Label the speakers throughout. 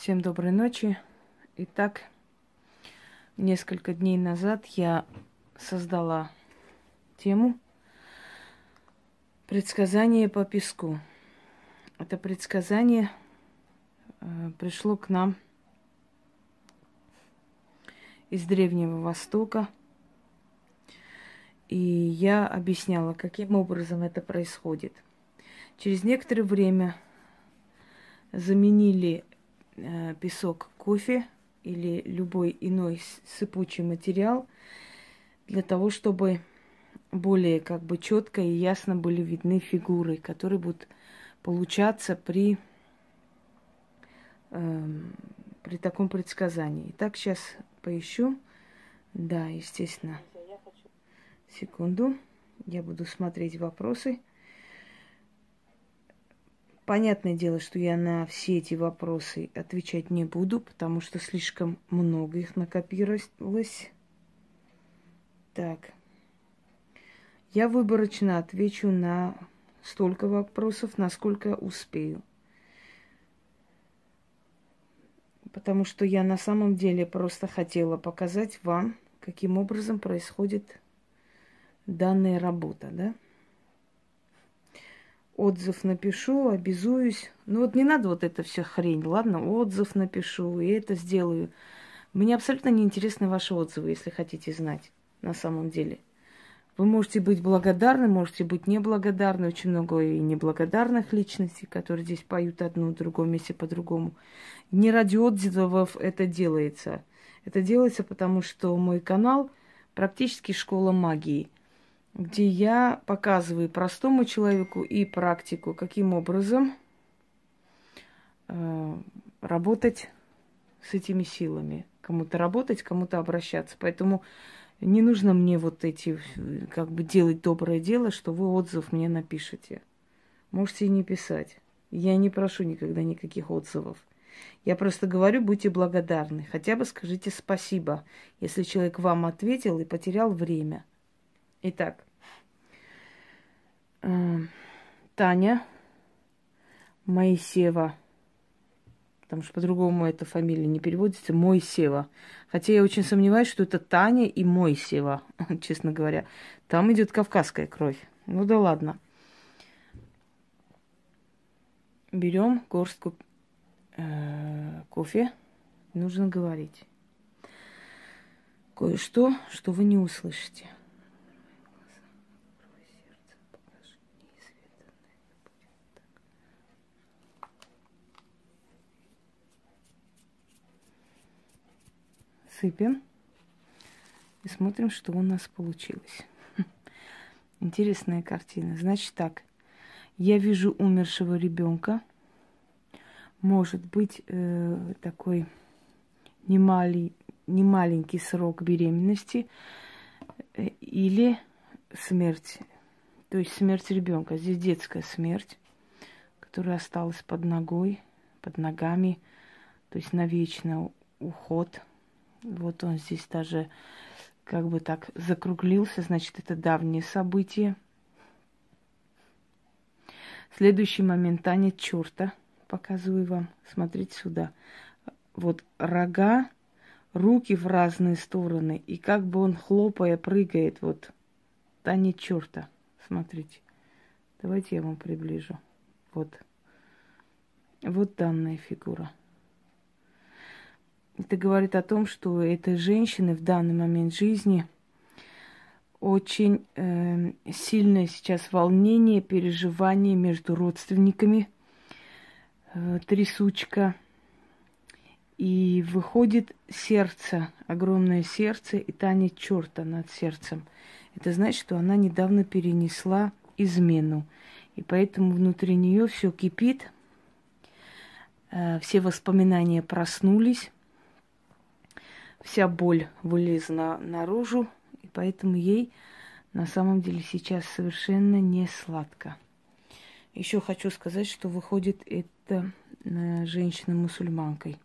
Speaker 1: Всем доброй ночи. Итак, несколько дней назад я создала тему предсказание по песку. Это предсказание э, пришло к нам из Древнего Востока. И я объясняла, каким образом это происходит. Через некоторое время заменили песок кофе или любой иной сыпучий материал для того, чтобы более как бы четко и ясно были видны фигуры, которые будут получаться при, э, при таком предсказании. Итак, сейчас поищу. Да, естественно. Секунду. Я буду смотреть вопросы. Понятное дело, что я на все эти вопросы отвечать не буду, потому что слишком много их накопировалось. Так. Я выборочно отвечу на столько вопросов, насколько успею. Потому что я на самом деле просто хотела показать вам, каким образом происходит данная работа, да? Отзыв напишу, обязуюсь. Ну вот не надо вот это все хрень, ладно? Отзыв напишу и это сделаю. Мне абсолютно не интересны ваши отзывы, если хотите знать на самом деле. Вы можете быть благодарны, можете быть неблагодарны. Очень много и неблагодарных личностей, которые здесь поют одну, в другом месте по-другому. Не ради отзывов это делается. Это делается потому, что мой канал практически школа магии – где я показываю простому человеку и практику, каким образом э, работать с этими силами. Кому-то работать, кому-то обращаться. Поэтому не нужно мне вот эти, как бы делать доброе дело, что вы отзыв мне напишете. Можете и не писать. Я не прошу никогда никаких отзывов. Я просто говорю, будьте благодарны. Хотя бы скажите спасибо, если человек вам ответил и потерял время. Итак, э, Таня Моисева. Потому что по-другому эта фамилия не переводится. Мойсева. Хотя я очень сомневаюсь, что это Таня и Мойсева, честно говоря. Там идет кавказская кровь. Ну да ладно. Берем горстку э, кофе. Нужно говорить. Кое-что, что вы не услышите. Сыпем и смотрим, что у нас получилось. Интересная картина. Значит так, я вижу умершего ребенка. Может быть э, такой немалый, немаленький срок беременности э, или смерть. То есть смерть ребенка. Здесь детская смерть, которая осталась под ногой, под ногами. То есть навечно уход – вот он здесь даже как бы так закруглился, значит, это давнее событие. Следующий момент танец черта. Показываю вам. Смотрите сюда. Вот рога, руки в разные стороны. И как бы он хлопая, прыгает. Вот танец черта. Смотрите. Давайте я вам приближу. Вот. Вот данная фигура. Это говорит о том, что этой женщины в данный момент жизни очень э, сильное сейчас волнение, переживание между родственниками, э, трясучка. И выходит сердце, огромное сердце, и танет черта над сердцем. Это значит, что она недавно перенесла измену. И поэтому внутри нее все кипит, э, все воспоминания проснулись вся боль вылезла наружу, и поэтому ей на самом деле сейчас совершенно не сладко. Еще хочу сказать, что выходит это э, женщина-мусульманкой.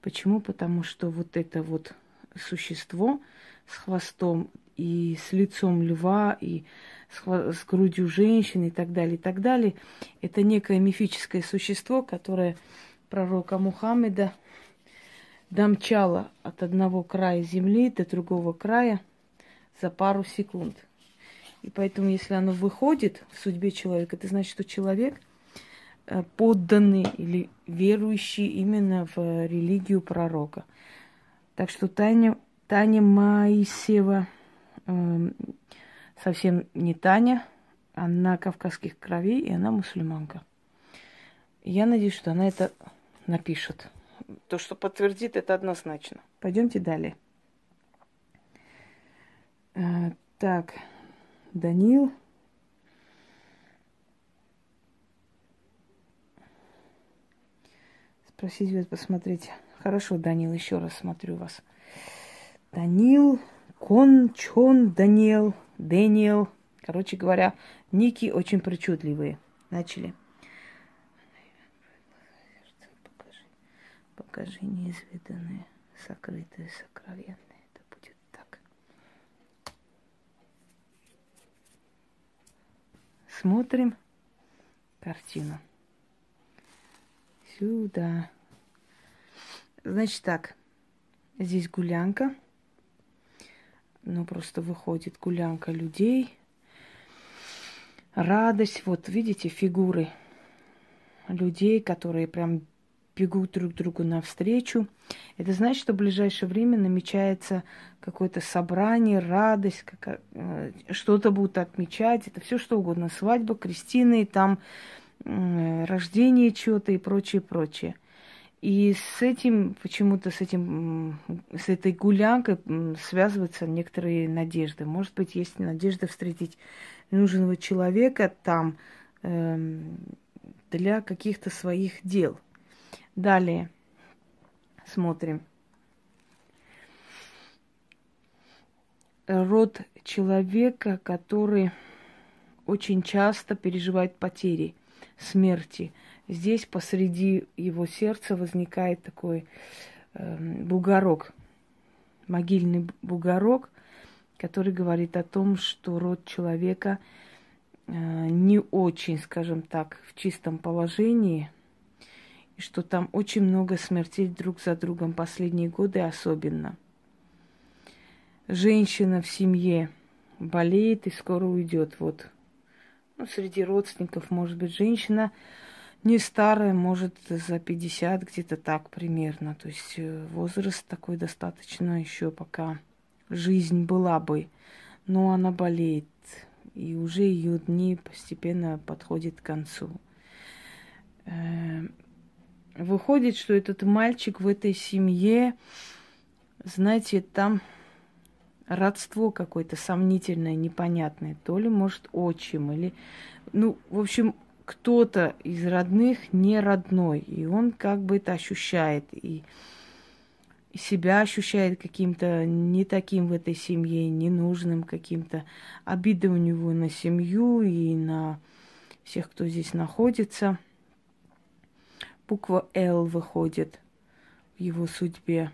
Speaker 1: Почему? Потому что вот это вот существо с хвостом и с лицом льва, и с, с грудью женщины и так далее, и так далее, это некое мифическое существо, которое пророка Мухаммеда домчала от одного края земли до другого края за пару секунд. И поэтому, если оно выходит в судьбе человека, это значит, что человек э, подданный или верующий именно в религию пророка. Так что Таня, Таня Моисева э, совсем не Таня, она кавказских кровей, и она мусульманка. Я надеюсь, что она это напишет. То, что подтвердит, это однозначно. Пойдемте далее. А, так, Данил. Спросить вас, посмотреть. Хорошо, Данил, еще раз смотрю вас. Данил, Кон, Чон, Даниэл, Дэниел. Короче говоря, ники очень причудливые. Начали. Покажи неизведанное, сокрытое, сокровенное. Это будет так. Смотрим картину. Сюда. Значит так, здесь гулянка. Ну, просто выходит гулянка людей. Радость. Вот, видите, фигуры людей, которые прям бегут друг другу навстречу. Это значит, что в ближайшее время намечается какое-то собрание, радость, как, э, что-то будут отмечать. Это все что угодно. Свадьба, крестины, там э, рождение чего-то и прочее, прочее. И с этим, почему-то с этим, с этой гулянкой связываются некоторые надежды. Может быть, есть надежда встретить нужного человека там э, для каких-то своих дел – Далее смотрим. Род человека, который очень часто переживает потери, смерти. Здесь посреди его сердца возникает такой э, бугорок, могильный бугорок, который говорит о том, что род человека э, не очень, скажем так, в чистом положении – и что там очень много смертей друг за другом последние годы особенно. Женщина в семье болеет и скоро уйдет. Вот. Ну, среди родственников, может быть, женщина не старая, может, за 50, где-то так примерно. То есть э, возраст такой достаточно еще пока жизнь была бы. Но она болеет, и уже ее дни постепенно подходят к концу. Выходит, что этот мальчик в этой семье, знаете, там родство какое-то сомнительное, непонятное. То ли, может, отчим, или... Ну, в общем, кто-то из родных не родной. И он как бы это ощущает. И, себя ощущает каким-то не таким в этой семье, ненужным каким-то. Обида у него на семью и на всех, кто здесь находится – буква «Л» выходит в его судьбе.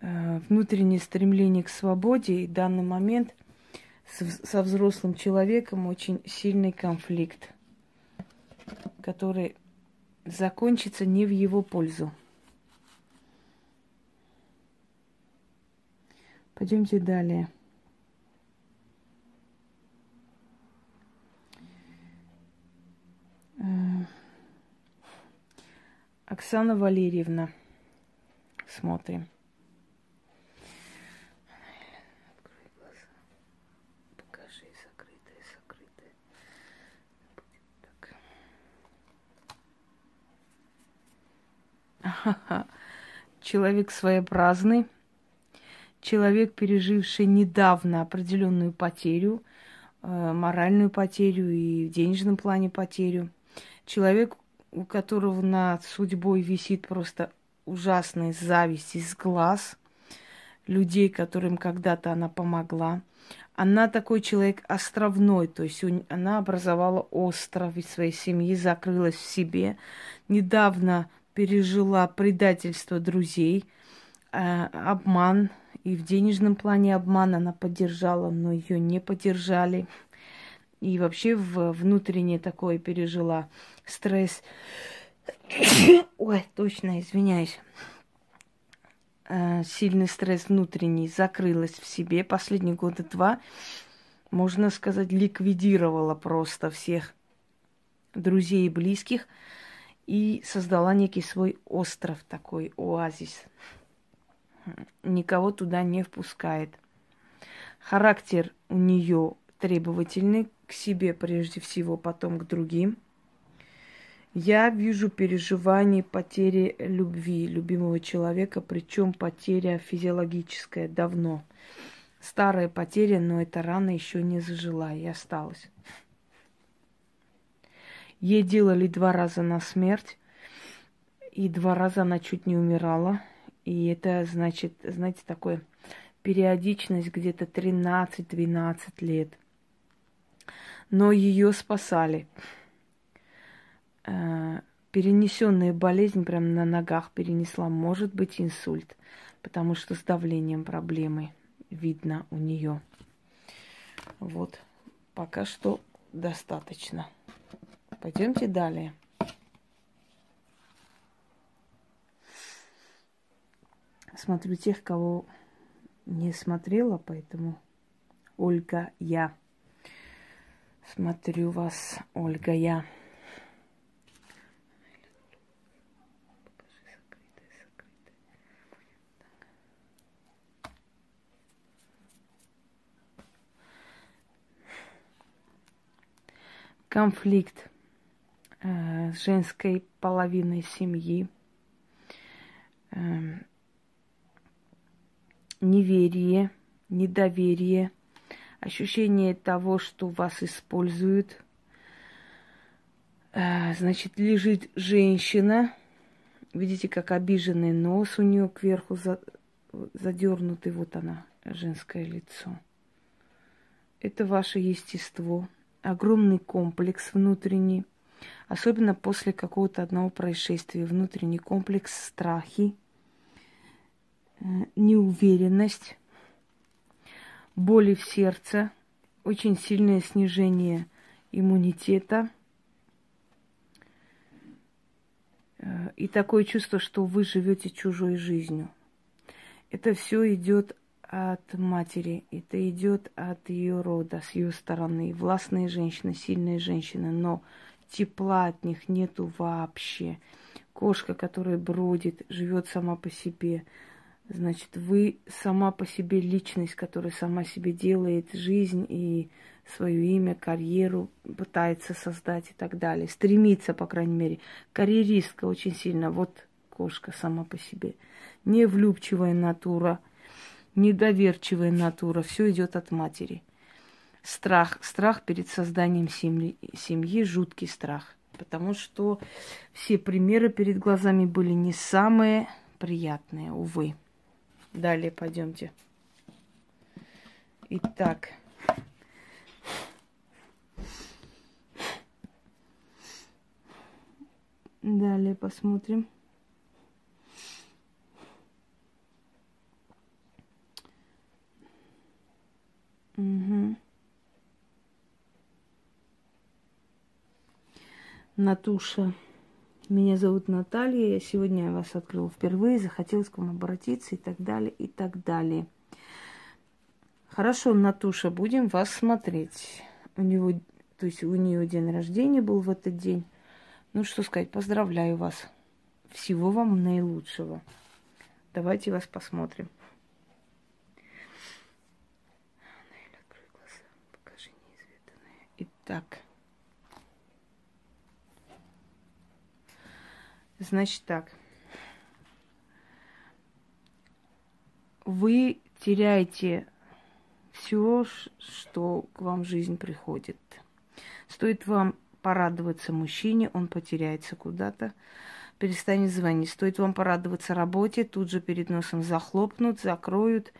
Speaker 1: Э, внутреннее стремление к свободе и в данный момент со взрослым человеком очень сильный конфликт, который закончится не в его пользу. Пойдемте далее. Оксана Валерьевна. Смотрим. Открой глаза. Покажи закрытое, закрытое. так. Человек своеобразный. Человек, переживший недавно определенную потерю, э, моральную потерю и в денежном плане потерю. Человек, у которого над судьбой висит просто ужасная зависть из глаз людей, которым когда-то она помогла. Она такой человек островной, то есть она образовала остров из своей семьи, закрылась в себе. Недавно пережила предательство друзей, э, обман, и в денежном плане обман она поддержала, но ее не поддержали и вообще в внутренне такое пережила стресс. Ой, точно, извиняюсь. Э, сильный стресс внутренний закрылась в себе. Последние года два, можно сказать, ликвидировала просто всех друзей и близких и создала некий свой остров такой, оазис. Никого туда не впускает. Характер у нее требовательный к себе прежде всего, потом к другим. Я вижу переживание потери любви любимого человека, причем потеря физиологическая давно. Старая потеря, но эта рана еще не зажила и осталась. Ей делали два раза на смерть, и два раза она чуть не умирала. И это значит, знаете, такое периодичность где-то 13-12 лет. Но ее спасали. Э, перенесенная болезнь прямо на ногах перенесла, может быть инсульт, потому что с давлением проблемы видно у нее. Вот, пока что достаточно. Пойдемте далее. Смотрю тех, кого не смотрела, поэтому Ольга, я. Смотрю вас, Ольга, я. конфликт э, с женской половиной семьи, э, неверие, недоверие, ощущение того, что вас используют. Э, значит, лежит женщина, видите, как обиженный нос у нее кверху задернутый, вот она, женское лицо. Это ваше естество, огромный комплекс внутренний, особенно после какого-то одного происшествия, внутренний комплекс страхи, э, неуверенность, боли в сердце, очень сильное снижение иммунитета э, и такое чувство, что вы живете чужой жизнью. Это все идет от матери, это идет от ее рода, с ее стороны. Властные женщины, сильные женщины, но тепла от них нету вообще. Кошка, которая бродит, живет сама по себе. Значит, вы сама по себе личность, которая сама себе делает жизнь и свое имя, карьеру пытается создать и так далее. Стремится, по крайней мере. Карьеристка очень сильно. Вот кошка сама по себе. Невлюбчивая натура – недоверчивая натура, все идет от матери. Страх, страх перед созданием семьи, семьи, жуткий страх. Потому что все примеры перед глазами были не самые приятные, увы. Далее пойдемте. Итак. Далее посмотрим. Угу. Натуша. Меня зовут Наталья. Я сегодня вас открыла впервые. Захотелось к вам обратиться и так далее, и так далее. Хорошо, Натуша, будем вас смотреть. У него, то есть у нее день рождения был в этот день. Ну, что сказать, поздравляю вас. Всего вам наилучшего. Давайте вас посмотрим. Так. Значит так. Вы теряете все, что к вам жизнь приходит. Стоит вам порадоваться мужчине, он потеряется куда-то, перестанет звонить. Стоит вам порадоваться работе, тут же перед носом захлопнут, закроют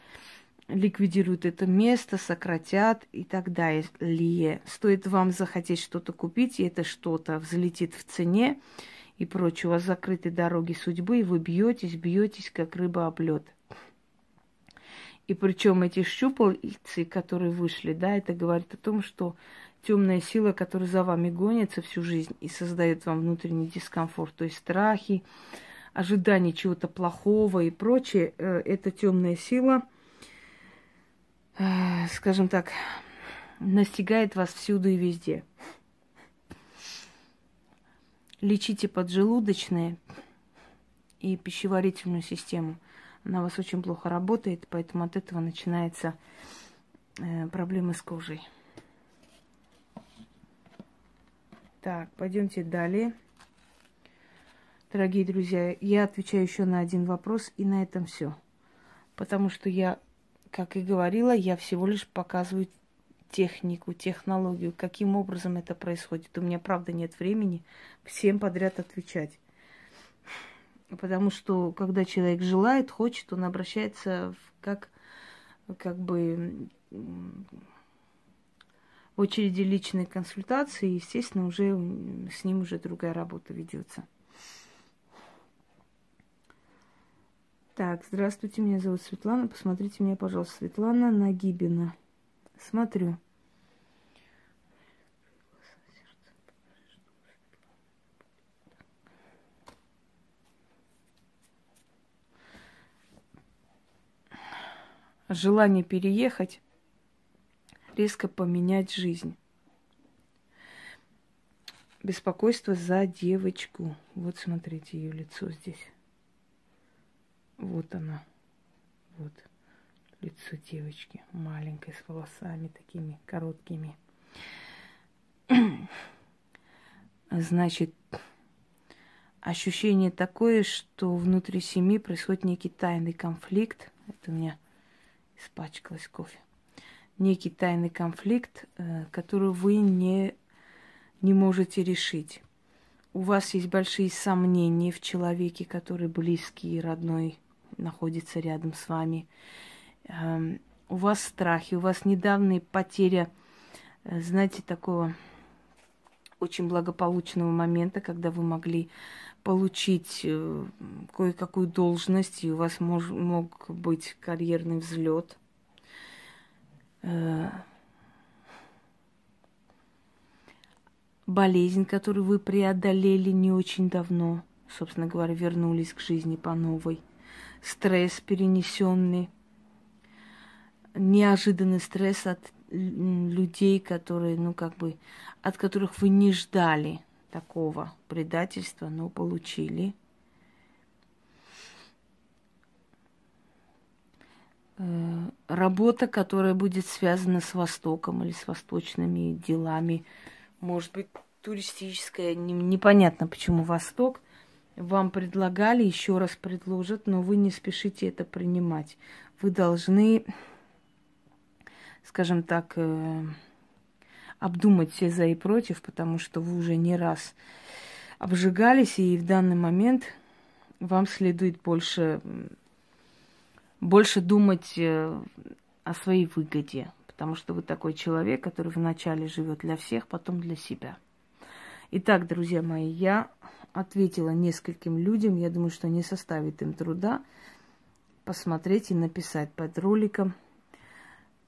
Speaker 1: ликвидируют это место, сократят и так далее. Стоит вам захотеть что-то купить, и это что-то взлетит в цене и прочее. У вас закрыты дороги судьбы, и вы бьетесь, бьетесь, как рыба об лед. И причем эти щупальцы, которые вышли, да, это говорит о том, что темная сила, которая за вами гонится всю жизнь и создает вам внутренний дискомфорт, то есть страхи, ожидание чего-то плохого и прочее, э, эта темная сила, э, скажем так, настигает вас всюду и везде. Лечите поджелудочные и пищеварительную систему. Она у вас очень плохо работает, поэтому от этого начинается э, проблемы с кожей. Так, пойдемте далее. Дорогие друзья, я отвечаю еще на один вопрос, и на этом все. Потому что я, как и говорила, я всего лишь показываю технику, технологию, каким образом это происходит. У меня, правда, нет времени всем подряд отвечать. Потому что, когда человек желает, хочет, он обращается в, как, как бы в очереди личной консультации, естественно, уже с ним уже другая работа ведется. Так, здравствуйте, меня зовут Светлана. Посмотрите меня, пожалуйста, Светлана Нагибина. Смотрю. Желание переехать, резко поменять жизнь. Беспокойство за девочку. Вот смотрите ее лицо здесь. Вот она. Вот лицо девочки. Маленькой, с волосами такими короткими. Значит, ощущение такое, что внутри семьи происходит некий тайный конфликт. Это у меня испачкалось кофе. Некий тайный конфликт, э, который вы не, не можете решить. У вас есть большие сомнения в человеке, который близкий и родной находится рядом с вами. Эм, у вас страхи, у вас недавняя потеря, э, знаете, такого очень благополучного момента, когда вы могли получить э, кое-какую должность, и у вас мож, мог быть карьерный взлет. Э, болезнь, которую вы преодолели не очень давно, собственно говоря, вернулись к жизни по новой – стресс перенесенный, неожиданный стресс от людей, которые, ну, как бы, от которых вы не ждали такого предательства, но получили. Э, работа, которая будет связана с Востоком или с восточными делами, может быть, туристическая, непонятно, почему Восток – вам предлагали, еще раз предложат, но вы не спешите это принимать. Вы должны, скажем так, э, обдумать все за и против, потому что вы уже не раз обжигались, и в данный момент вам следует больше, больше думать э, о своей выгоде, потому что вы такой человек, который вначале живет для всех, потом для себя. Итак, друзья мои, я ответила нескольким людям. Я думаю, что не составит им труда посмотреть и написать под роликом.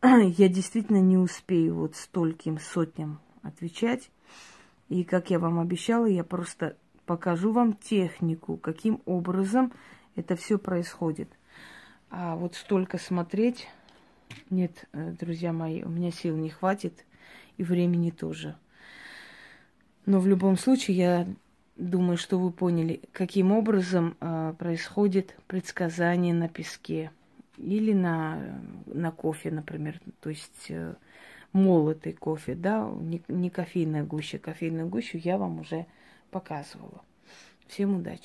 Speaker 1: Я действительно не успею вот стольким сотням отвечать. И как я вам обещала, я просто покажу вам технику, каким образом это все происходит. А вот столько смотреть, нет, э, друзья мои, у меня сил не хватит и времени тоже. Но в любом случае я Думаю, что вы поняли, каким образом э, происходит предсказание на песке или на, на кофе, например, то есть э, молотый кофе, да, не, не кофейная гуща. Кофейную гущу я вам уже показывала. Всем удачи!